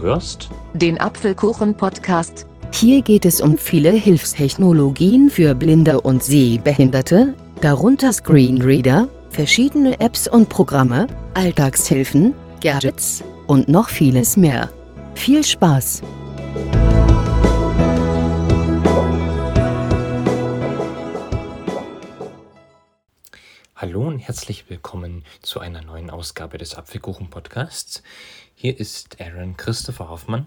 Du hörst den Apfelkuchen-Podcast. Hier geht es um viele Hilfstechnologien für Blinde und Sehbehinderte, darunter Screenreader, verschiedene Apps und Programme, Alltagshilfen, Gadgets und noch vieles mehr. Viel Spaß! Hallo und herzlich willkommen zu einer neuen Ausgabe des Apfelkuchen Podcasts. Hier ist Aaron Christopher Hoffmann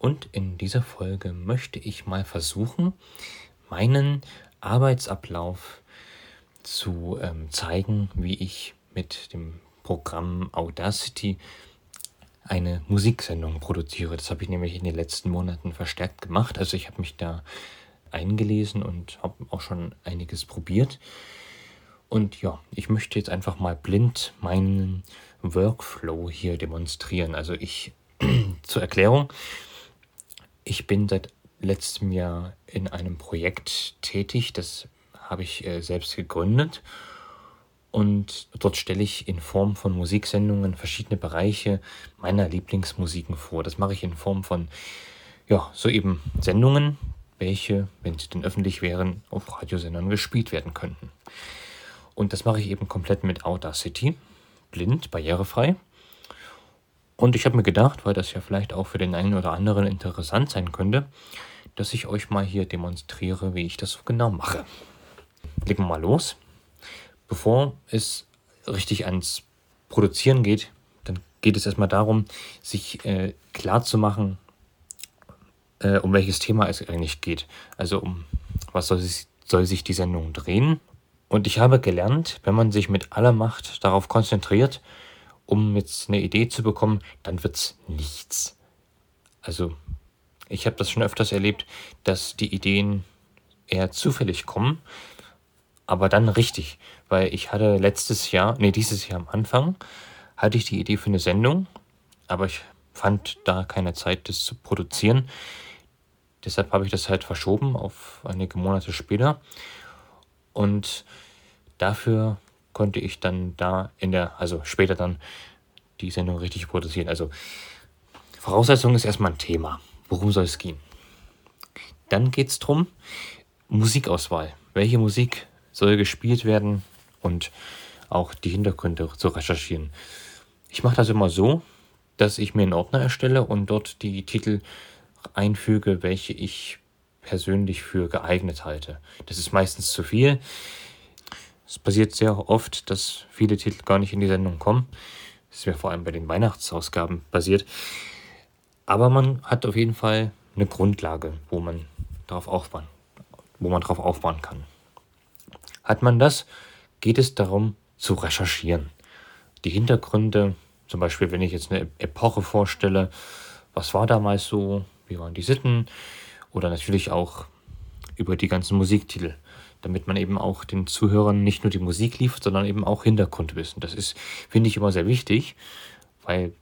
und in dieser Folge möchte ich mal versuchen, meinen Arbeitsablauf zu ähm, zeigen, wie ich mit dem Programm Audacity eine Musiksendung produziere. Das habe ich nämlich in den letzten Monaten verstärkt gemacht. Also ich habe mich da eingelesen und habe auch schon einiges probiert. Und ja, ich möchte jetzt einfach mal blind meinen Workflow hier demonstrieren. Also ich zur Erklärung, ich bin seit letztem Jahr in einem Projekt tätig, das habe ich äh, selbst gegründet. Und dort stelle ich in Form von Musiksendungen verschiedene Bereiche meiner Lieblingsmusiken vor. Das mache ich in Form von, ja, so eben Sendungen, welche, wenn sie denn öffentlich wären, auf Radiosendern gespielt werden könnten. Und das mache ich eben komplett mit Audacity, blind, barrierefrei. Und ich habe mir gedacht, weil das ja vielleicht auch für den einen oder anderen interessant sein könnte, dass ich euch mal hier demonstriere, wie ich das so genau mache. Legen wir mal los. Bevor es richtig ans Produzieren geht, dann geht es erstmal darum, sich äh, klar zu machen, äh, um welches Thema es eigentlich geht. Also um was soll sich, soll sich die Sendung drehen und ich habe gelernt, wenn man sich mit aller Macht darauf konzentriert, um jetzt eine Idee zu bekommen, dann wird es nichts. Also, ich habe das schon öfters erlebt, dass die Ideen eher zufällig kommen, aber dann richtig, weil ich hatte letztes Jahr, nee, dieses Jahr am Anfang, hatte ich die Idee für eine Sendung, aber ich fand da keine Zeit, das zu produzieren. Deshalb habe ich das halt verschoben auf einige Monate später. Und dafür konnte ich dann da in der, also später dann die Sendung richtig produzieren. Also Voraussetzung ist erstmal ein Thema. Worum soll es gehen? Dann geht es darum, Musikauswahl. Welche Musik soll gespielt werden und auch die Hintergründe zu recherchieren. Ich mache das immer so, dass ich mir einen Ordner erstelle und dort die Titel einfüge, welche ich persönlich für geeignet halte. Das ist meistens zu viel. Es passiert sehr oft, dass viele Titel gar nicht in die Sendung kommen. Das ist mir vor allem bei den Weihnachtsausgaben passiert. Aber man hat auf jeden Fall eine Grundlage, wo man darauf aufbauen, wo man darauf aufbauen kann. Hat man das, geht es darum zu recherchieren. Die Hintergründe, zum Beispiel, wenn ich jetzt eine Epoche vorstelle, was war damals so, wie waren die Sitten, oder natürlich auch über die ganzen Musiktitel, damit man eben auch den Zuhörern nicht nur die Musik liefert, sondern eben auch Hintergrundwissen. Das ist, finde ich, immer sehr wichtig, weil,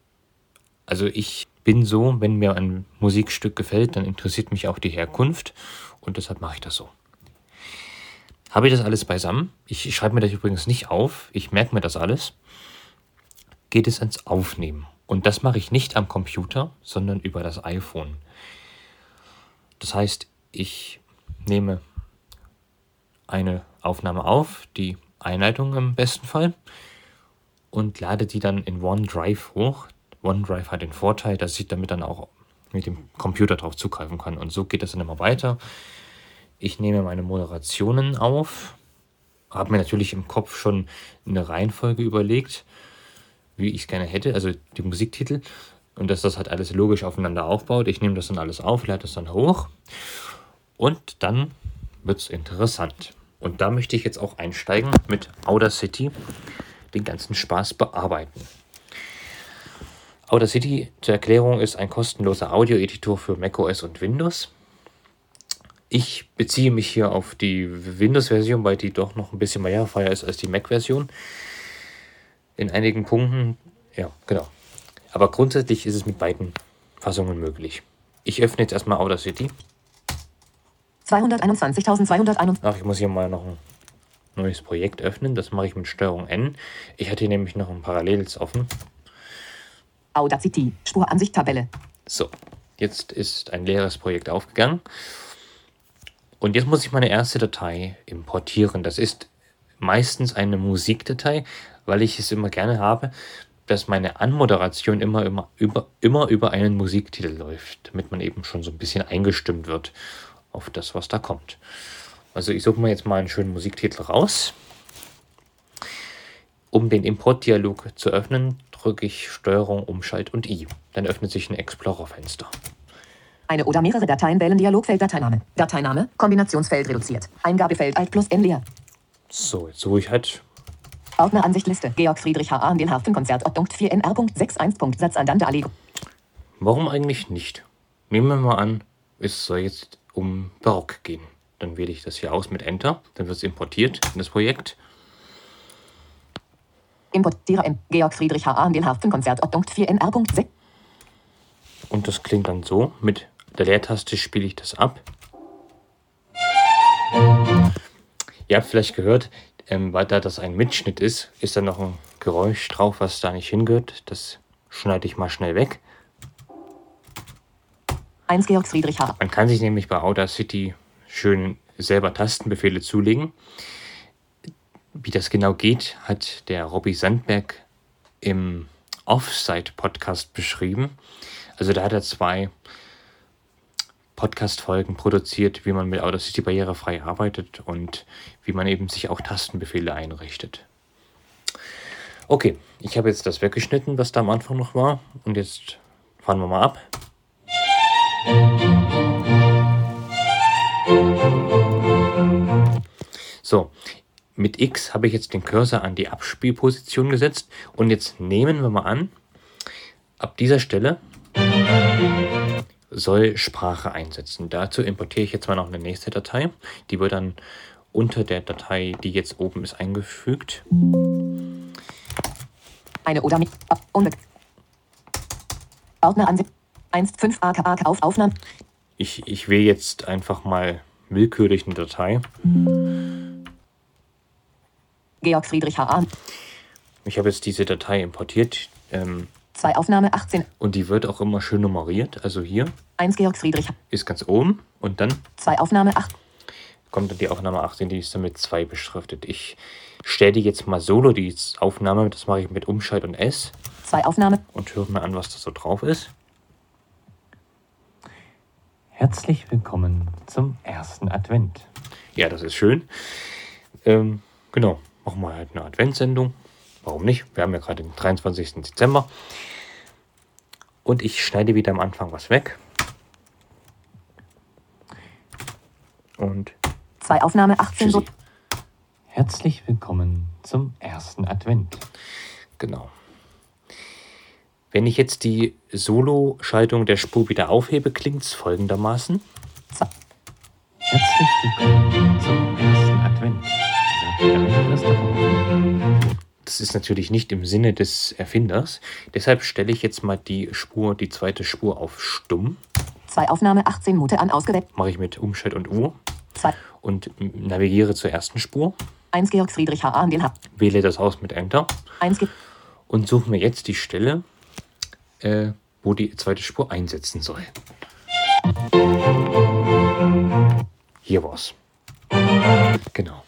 also ich bin so, wenn mir ein Musikstück gefällt, dann interessiert mich auch die Herkunft und deshalb mache ich das so. Habe ich das alles beisammen? Ich schreibe mir das übrigens nicht auf, ich merke mir das alles. Geht es ans Aufnehmen. Und das mache ich nicht am Computer, sondern über das iPhone. Das heißt, ich nehme eine Aufnahme auf, die Einleitung im besten Fall, und lade die dann in OneDrive hoch. OneDrive hat den Vorteil, dass ich damit dann auch mit dem Computer drauf zugreifen kann. Und so geht das dann immer weiter. Ich nehme meine Moderationen auf, habe mir natürlich im Kopf schon eine Reihenfolge überlegt, wie ich es gerne hätte, also die Musiktitel und dass das halt alles logisch aufeinander aufbaut. Ich nehme das dann alles auf, lade das dann hoch und dann wird es interessant. Und da möchte ich jetzt auch einsteigen mit Audacity, den ganzen Spaß bearbeiten. Audacity zur Erklärung ist ein kostenloser Audio-Editor für macOS und Windows. Ich beziehe mich hier auf die Windows-Version, weil die doch noch ein bisschen barrierefreier ist als die Mac-Version. In einigen Punkten, ja, genau. Aber grundsätzlich ist es mit beiden Fassungen möglich. Ich öffne jetzt erstmal Audacity. 221.201. Ach, ich muss hier mal noch ein neues Projekt öffnen. Das mache ich mit Steuerung N. Ich hatte hier nämlich noch ein Paralleles offen. Audacity, Spuransicht Tabelle. So, jetzt ist ein leeres Projekt aufgegangen. Und jetzt muss ich meine erste Datei importieren. Das ist meistens eine Musikdatei, weil ich es immer gerne habe, dass meine Anmoderation immer, immer, über, immer über einen Musiktitel läuft, damit man eben schon so ein bisschen eingestimmt wird auf das, was da kommt. Also ich suche mir jetzt mal einen schönen Musiktitel raus. Um den Importdialog zu öffnen, drücke ich Steuerung, Umschalt und I. Dann öffnet sich ein Explorer-Fenster. Eine oder mehrere Dateien wählen Dialogfeld Dateiname. Dateiname, Kombinationsfeld reduziert. Eingabefeld Alt plus N leer. So, jetzt suche ich halt. Ordneransicht Liste. Georg Friedrich H. an den Hafenkonzert. Punkt 4 NR.61. Satz andante Allego. Warum eigentlich nicht? Nehmen wir mal an, es soll jetzt um Barock gehen. Dann wähle ich das hier aus mit Enter. Dann wird es importiert in das Projekt. Importiere M. Georg Friedrich H. an den Hafenkonzert. Punkt 4 NR.6. Und das klingt dann so. Mit der Leertaste spiele ich das ab. Ihr habt vielleicht gehört, ähm, weil da das ein Mitschnitt ist, ist da noch ein Geräusch drauf, was da nicht hingehört. Das schneide ich mal schnell weg. 1 Georg Friedrich H. Man kann sich nämlich bei Audacity schön selber Tastenbefehle zulegen. Wie das genau geht, hat der Robby Sandberg im Offsite-Podcast beschrieben. Also da hat er zwei Podcast-Folgen produziert, wie man mit Audacity barrierefrei arbeitet und wie man eben sich auch Tastenbefehle einrichtet. Okay, ich habe jetzt das weggeschnitten, was da am Anfang noch war. Und jetzt fahren wir mal ab. So, mit X habe ich jetzt den Cursor an die Abspielposition gesetzt. Und jetzt nehmen wir mal an, ab dieser Stelle soll Sprache einsetzen. Dazu importiere ich jetzt mal noch eine nächste Datei. Die wird dann unter der Datei, die jetzt oben ist, eingefügt. Eine oder mit. Unbe Ordneransicht. 1 5 AK AK auf Aufnahme. Ich, ich wähle jetzt einfach mal willkürlich eine Datei. Georg Friedrich H. an. Ich habe jetzt diese Datei importiert. Ähm, 2 Aufnahme 18. und die wird auch immer schön nummeriert. Also hier 1 Georg Friedrich. ist ganz oben und dann 2 Aufnahme 8. kommt dann die Aufnahme 18, die ist dann mit 2 beschriftet. Ich stelle die jetzt mal solo, die Aufnahme, das mache ich mit Umschalt und S 2 Aufnahme. und höre mir an, was da so drauf ist. Herzlich willkommen zum ersten Advent. Ja, das ist schön. Ähm, genau, machen wir halt eine Adventssendung. Warum nicht? Wir haben ja gerade den 23. Dezember. Und ich schneide wieder am Anfang was weg. Und 2 Aufnahme 18. So Tschüssi. Herzlich willkommen zum ersten Advent. Genau. Wenn ich jetzt die Solo-Schaltung der Spur wieder aufhebe, klingt es folgendermaßen. Zwei. Herzlich willkommen zum ersten Advent. Das ist natürlich nicht im Sinne des Erfinders. Deshalb stelle ich jetzt mal die Spur, die zweite Spur auf stumm. 2 Aufnahme 18 Mute an ausgewählt. Mache ich mit Umschalt und U 2. und navigiere zur ersten Spur. 1 Georg Friedrich H. an den H. Wähle das aus mit Enter. 1 Ge und suche mir jetzt die Stelle, äh, wo die zweite Spur einsetzen soll. Hier war's. Genau.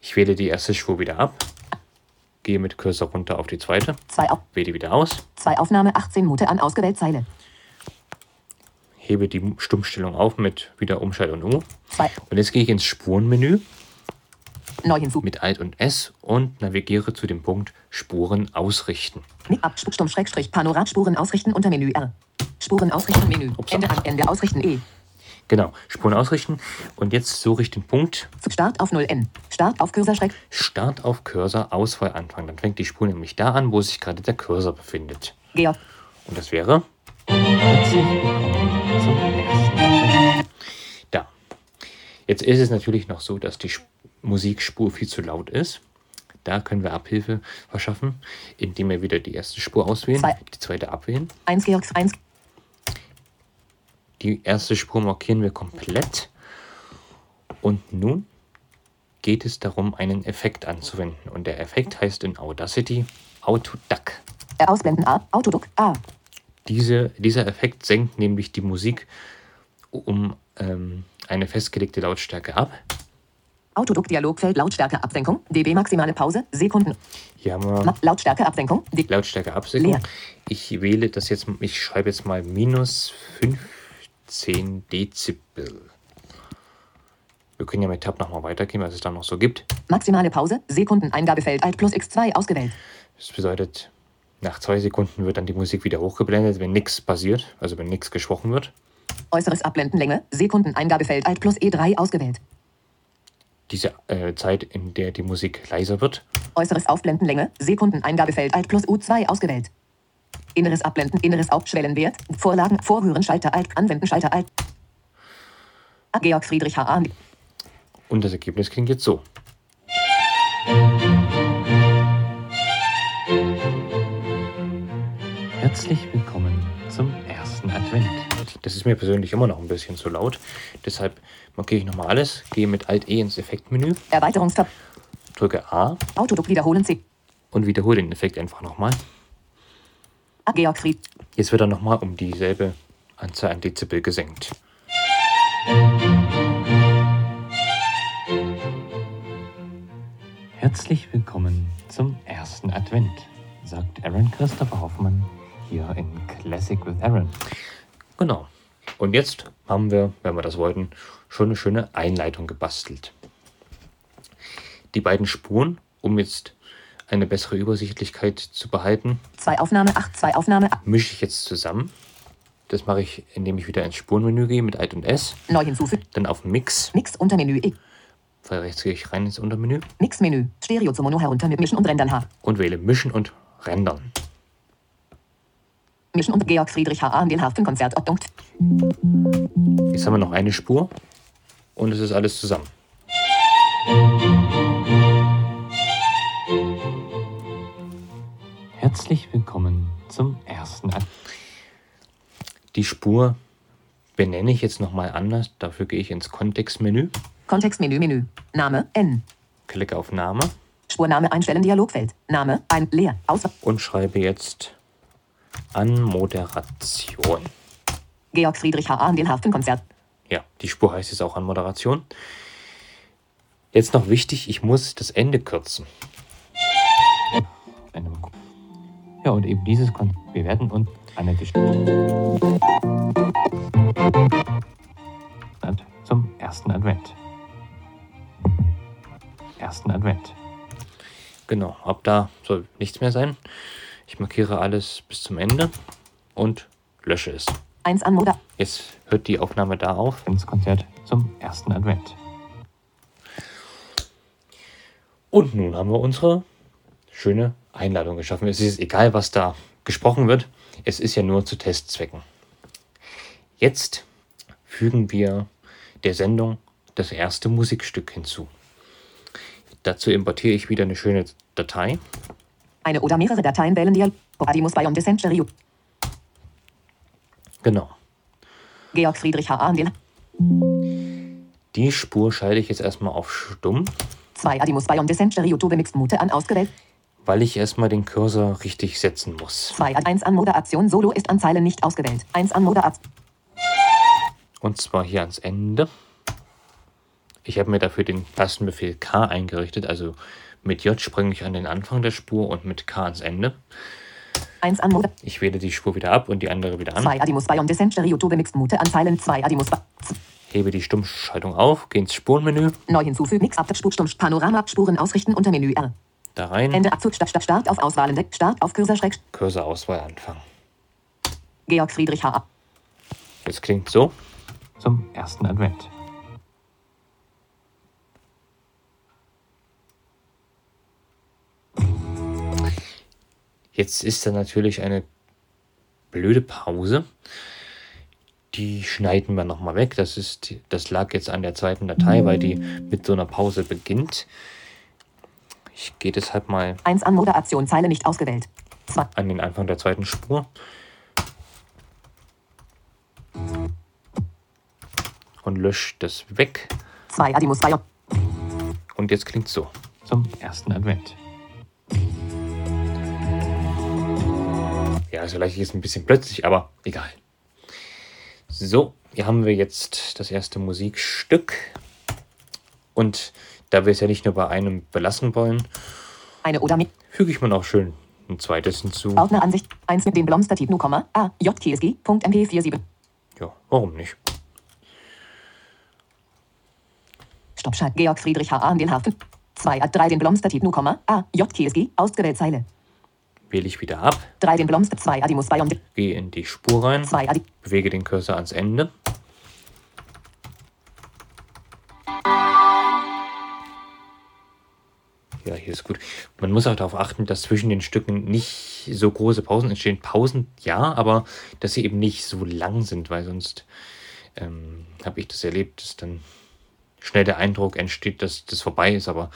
Ich wähle die erste Spur wieder ab, gehe mit Cursor runter auf die zweite, 2 auf. wähle wieder aus, 2 Aufnahme 18 Mute an ausgewählt Zeile. hebe die Stummstellung auf mit wieder Umschalt und U. 2. Und jetzt gehe ich ins Spurenmenü Neu hinzu. mit Alt und S und navigiere zu dem Punkt Spuren ausrichten. Mit ab Stumm Schrägstrich Panorat Spuren ausrichten unter Menü R. Spuren ausrichten Menü. Ups. Ende an Ende ausrichten E. Genau, Spuren ausrichten. Und jetzt suche ich den Punkt Start auf 0 N. Start auf Cursor Schräg. Start auf Cursor Auswahl anfangen. Dann fängt die Spur nämlich da an, wo sich gerade der Cursor befindet. Georg. Und das wäre. Da. Jetzt ist es natürlich noch so, dass die Sp- Musikspur viel zu laut ist. Da können wir Abhilfe verschaffen, indem wir wieder die erste Spur auswählen, Zwei. die zweite abwählen. 1 Georg 1. Die erste Spur markieren wir komplett. Und nun geht es darum, einen Effekt anzuwenden. Und der Effekt heißt in Audacity Autoduck. Ausblenden A. Autoduck A. Diese, dieser Effekt senkt nämlich die Musik um ähm, eine festgelegte Lautstärke ab. Autoduck Dialogfeld Lautstärke Absenkung. dB maximale Pause. Sekunden. Hier haben wir Lautstärke Absenkung. D Lautstärke Absenkung. Leer. Ich wähle das jetzt, ich schreibe jetzt mal minus 15 Dezibel. Wir können ja mit Tab nochmal weitergehen, was es da noch so gibt. maximale Pause. Sekunden Eingabefeld Alt plus X2 ausgewählt. Das bedeutet, nach zwei Sekunden wird dann die Musik wieder hochgeblendet, wenn nichts passiert, also wenn nichts gesprochen wird. Äußeres Abblenden Sekunden Eingabefeld Alt plus E3 ausgewählt. Diese äh, Zeit, in der die Musik leiser wird. Äußeres Aufblenden Sekunden Eingabefeld Alt plus U2 ausgewählt. Inneres Abblenden, inneres Aufschwellenwert, Vorlagen, Vorhören, Schalter Alt, Anwenden, Schalter Alt. Georg Friedrich H.A. Und das Ergebnis klingt jetzt so. Herzlich willkommen ist mir persönlich immer noch ein bisschen zu laut. Deshalb markiere ich nochmal alles, gehe mit Alt E ins Effektmenü, Erweiterungstab. drücke A Autoduck wiederholen C. und wiederhole den Effekt einfach nochmal. Georg Fried. Jetzt wird er nochmal um dieselbe Anzahl an Dezibel gesenkt. Herzlich willkommen zum ersten Advent, sagt Aaron Christopher Hoffmann hier in Classic with Aaron. Genau. Und jetzt haben wir, wenn wir das wollten, schon eine schöne Einleitung gebastelt. Die beiden Spuren, um jetzt eine bessere Übersichtlichkeit zu behalten, Zwei Aufnahme 8, zwei Aufnahme mische ich jetzt zusammen. Das mache ich, indem ich wieder ins Spurenmenü gehe mit Alt und S, Neu hinzufügen. dann auf Mix, Mix Untermenü E. rechts gehe ich rein ins Untermenü Mixmenü. Stereo zu Mono herunter mit Mischen und Rendern H. und wähle Mischen und Rendern. Mischen und Georg Friedrich H.A. den Harfenkonzert Ordnung. Jetzt haben wir noch eine Spur und es ist alles zusammen. Herzlich willkommen zum ersten Akt. Die Spur benenne ich jetzt nochmal anders. Dafür gehe ich ins Kontextmenü, Kontextmenü Menü. Name N. klicke auf Name Spurname einstellen Dialogfeld. Name ein leer. Auswahl. und schreibe jetzt Anmoderation. Georg Friedrich H.A. den Harfenkonzert. Ja, die Spur heißt jetzt auch Anmoderation. Jetzt noch wichtig, ich muss das Ende kürzen. Ja, und eben dieses Kon Wir werden uns eine Geschichte zum ersten Advent. Ersten Advent. Genau, ab da soll nichts mehr sein. Ich markiere alles bis zum Ende und lösche es. 1 an Moda. Jetzt hört die Aufnahme da auf. Ins Konzert zum ersten Advent. Und nun haben wir unsere schöne Einladung geschaffen. Es ist egal, was da gesprochen wird. Es ist ja nur zu Testzwecken. Jetzt fügen wir der Sendung das erste Musikstück hinzu. Dazu importiere ich wieder eine schöne Datei. Eine oder mehrere Dateien wählen Dialog. Adimus Bion Descent Stereo. Genau. Georg Friedrich H.A. den Die Spur schalte ich jetzt erstmal auf stumm, 2 Adimus Bion Descent Stereo Tube Mixed Mute an ausgewählt. weil ich erstmal den Cursor richtig setzen muss. 2 an 1 an Moderation Solo ist an Zeilen nicht ausgewählt. 1 an Moderation. Und zwar hier ans Ende. Ich habe mir dafür den Tastenbefehl K eingerichtet. Also mit J springe ich an den Anfang der Spur und mit K ans Ende. 1 an. Ich wähle die Spur wieder ab und die andere wieder an. 2 Adimus Bion Descent Stereo Tube Mixed Mute an Zeilen 2 Adimus Hebe die Stummschaltung auf, gehe ins Spurenmenü, Neu hinzufügen. Mix ab Spur Stumm Panorama Spuren ausrichten unter Menü R. da rein, Ende Abzug Start Start Start auf Auswahlen Deck Start auf Cursor Schreck. Cursor-Auswahl anfangen. Georg Friedrich H.A. Jetzt klingt so. Zum ersten Advent. Jetzt ist da natürlich eine blöde Pause. Die schneiden wir nochmal weg. Das, ist, das lag jetzt an der zweiten Datei, weil die mit so einer Pause beginnt. Ich gehe deshalb mal 1 an Moderation Zeile nicht ausgewählt. 2 an den Anfang der zweiten Spur. Und lösche das weg. 2 Adimus. Und jetzt klingt so. Zum ersten Advent. Ja, vielleicht ist es ein bisschen plötzlich, aber egal. So, hier haben wir jetzt das erste Musikstück. Und da wir es ja nicht nur bei einem belassen wollen, Eine oder mit. füge ich mir noch schön ein zweites hinzu. Ordneransicht. 1 mit dem Blomstertyp Nu, A. JTSG.mp47. Ja, warum nicht? Stoppschalt. Georg Friedrich H. A. an den Hafen. 2 A3 den Blomstertyp Nu, A. JTSG. Ausgewählt Zeile. Wähle ich wieder ab, 3 den Blomster. 2 Adimus Bayern. gehe in die Spur rein, 2 Adi. bewege den Cursor ans Ende. Ja, hier ist gut. Man muss auch darauf achten, dass zwischen den Stücken nicht so große Pausen entstehen. Pausen ja, aber dass sie eben nicht so lang sind, weil sonst ähm, habe ich das erlebt, dass dann schnell der Eindruck entsteht, dass das vorbei ist. Aber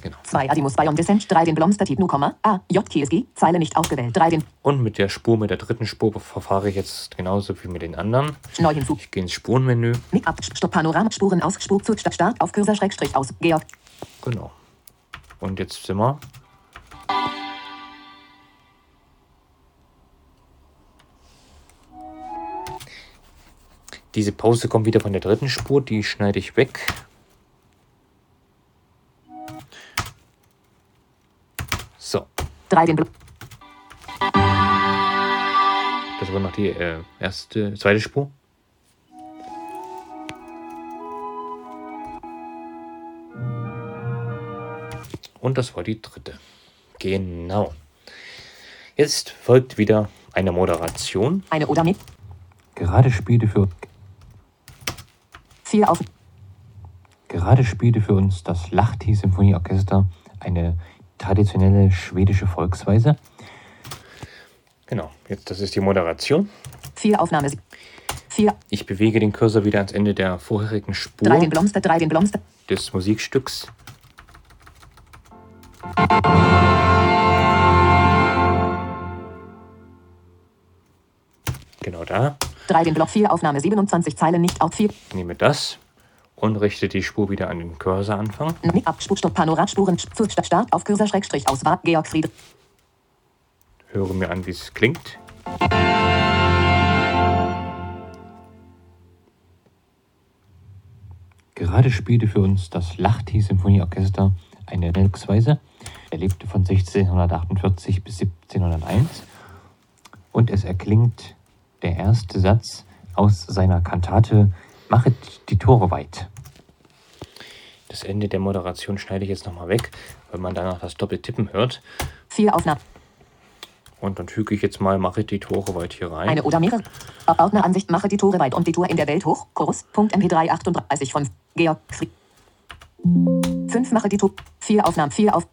genau. 2 Adimus Bayern Descent. 3 den Blomstertyp Nu, A. JTSG. Zeile nicht ausgewählt. 3 den Und mit der Spur, mit der dritten Spur verfahre ich jetzt genauso wie mit den anderen. Neu hinzu. Ich gehe ins Spurenmenü. Mick ab. Stopp Panorama. Spuren aus. Spur zu. Stadt Start. Auf Cursor Schrägstrich aus. Georg. Genau. Und jetzt sind wir. Diese Pause kommt wieder von der dritten Spur, die schneide ich weg. So, 3 den Bl das war noch die äh, erste, zweite Spur. Und das war die dritte. Genau. Jetzt folgt wieder eine Moderation. Eine oder mit. Gerade spielte für, 4 auf. gerade spielte für uns das Lahti Symphonieorchester eine traditionelle schwedische Volksweise. Genau, jetzt das ist die Moderation. 4 Aufnahme. 4. Ich bewege den Cursor wieder ans Ende der vorherigen 3 Spur den Blomster. 3 den Blomster. des Musikstücks. Genau da. 3 den Block 4 Aufnahme 27 Zeilen nicht auf 4. Nehme das und richte die Spur wieder an den Cursoranfang. Ab. Start. Auf Cursor Schrägstrich Georg. Höre mir an, wie es klingt. Gerade spielte für uns das Lahti Symphonieorchester eine Volksweise. Er lebte von 1648 bis 1701 und es erklingt der erste Satz aus seiner Kantate Machet die Tore weit. Das Ende der Moderation schneide ich jetzt nochmal weg, weil man danach das Doppeltippen hört. 4 Aufnahme. Und dann füge ich jetzt mal Machet die Tore weit hier rein. Eine oder mehrere. Ordneransicht. Mache die Tore weit und die Tour in der Welt hoch. Chorus. Punkt MP3 38 von Georg Friedrich. 5 Mache die Tour. 4 Aufnahmen. 4 auf.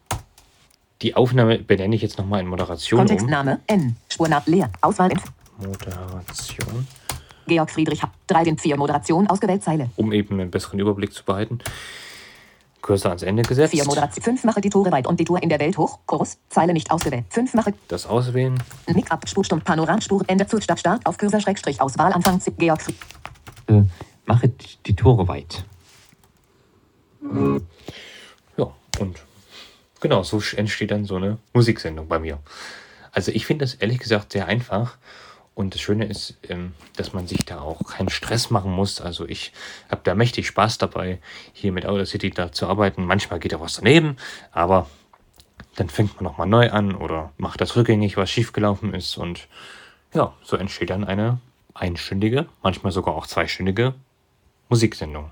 Die Aufnahme benenne ich jetzt nochmal in Moderation um. Kontextname. N. Spurname. Leer. Auswahl. Inf Moderation. Georg Friedrich. 3 den 4 Moderation. Ausgewählt Zeile. Um eben einen besseren Überblick zu behalten. Cursor ans Ende gesetzt. 4 Moderation. 5 Mache die Tore weit und die Tour in der Welt hoch. Chorus. Zeile nicht ausgewählt. 5 Mache. Das auswählen. Mick ab. Spurstumm. Panorama. Spur. Ende zu Stadt Start. Auf Cursor Schrägstrich. Auswahl. Anfang. Z- Georg Friedrich. Äh, Machet die Tore weit. Ja, und genau, so entsteht dann so eine Musiksendung bei mir. Also ich finde das ehrlich gesagt sehr einfach. Und das Schöne ist, ähm, dass man sich da auch keinen Stress machen muss. Also ich habe da mächtig Spaß dabei, hier mit Audacity da zu arbeiten. Manchmal geht auch was daneben, aber dann fängt man nochmal neu an oder macht das rückgängig, was schiefgelaufen ist. Und ja, so entsteht dann eine einstündige, manchmal sogar auch zweistündige Musiksendung.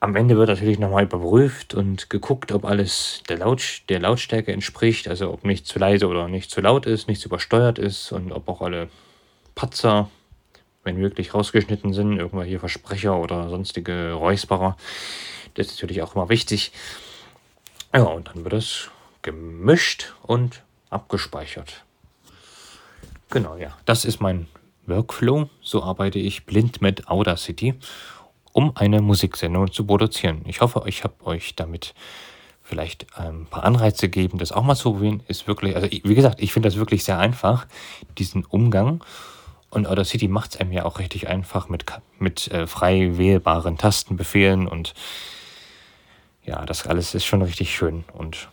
Am Ende wird natürlich nochmal überprüft und geguckt, ob alles der, Laut, der Lautstärke entspricht, also ob nicht zu leise oder nicht zu laut ist, nichts übersteuert ist und ob auch alle Patzer, wenn möglich, rausgeschnitten sind, irgendwelche Versprecher oder sonstige Räusperer. Das ist natürlich auch immer wichtig. Ja, und dann wird es gemischt und abgespeichert. Genau, ja. Das ist mein Workflow. So arbeite ich blind mit Audacity, um eine Musiksendung zu produzieren. Ich hoffe, ich habe euch damit vielleicht ein paar Anreize gegeben, das auch mal zu probieren. Ist wirklich, also wie gesagt, ich finde das wirklich sehr einfach, diesen Umgang. Und Audacity macht es einem ja auch richtig einfach mit, mit äh, frei wählbaren Tastenbefehlen und ja, das alles ist schon richtig schön und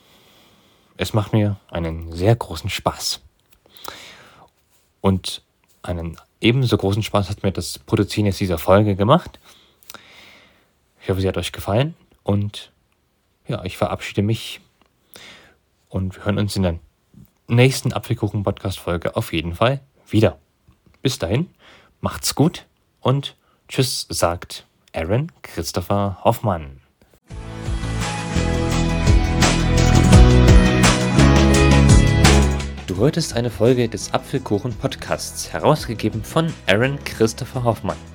es macht mir einen sehr großen Spaß. Und einen ebenso großen Spaß hat mir das Produzieren jetzt dieser Folge gemacht. Ich hoffe, sie hat euch gefallen und ja, ich verabschiede mich und wir hören uns in der nächsten Apfelkuchen-Podcast-Folge auf jeden Fall wieder. Bis dahin, macht's gut und tschüss, sagt Aaron Christopher Hoffmann. Du hörtest eine Folge des Apfelkuchen Podcasts, herausgegeben von Aaron Christopher Hoffmann.